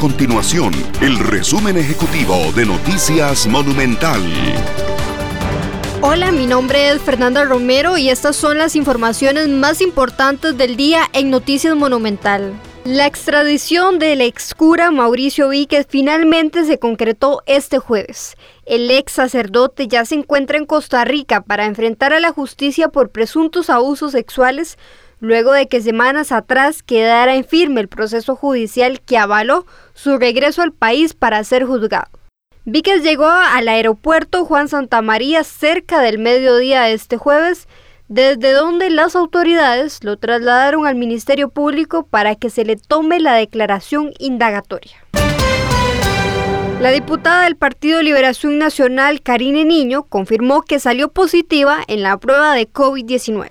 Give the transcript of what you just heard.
continuación el resumen ejecutivo de Noticias Monumental. Hola, mi nombre es Fernanda Romero y estas son las informaciones más importantes del día en Noticias Monumental. La extradición del ex cura Mauricio Víquez finalmente se concretó este jueves. El ex sacerdote ya se encuentra en Costa Rica para enfrentar a la justicia por presuntos abusos sexuales luego de que semanas atrás quedara en firme el proceso judicial que avaló su regreso al país para ser juzgado. Víquez llegó al aeropuerto Juan Santamaría cerca del mediodía de este jueves, desde donde las autoridades lo trasladaron al Ministerio Público para que se le tome la declaración indagatoria. La diputada del Partido Liberación Nacional, Karine Niño, confirmó que salió positiva en la prueba de COVID-19.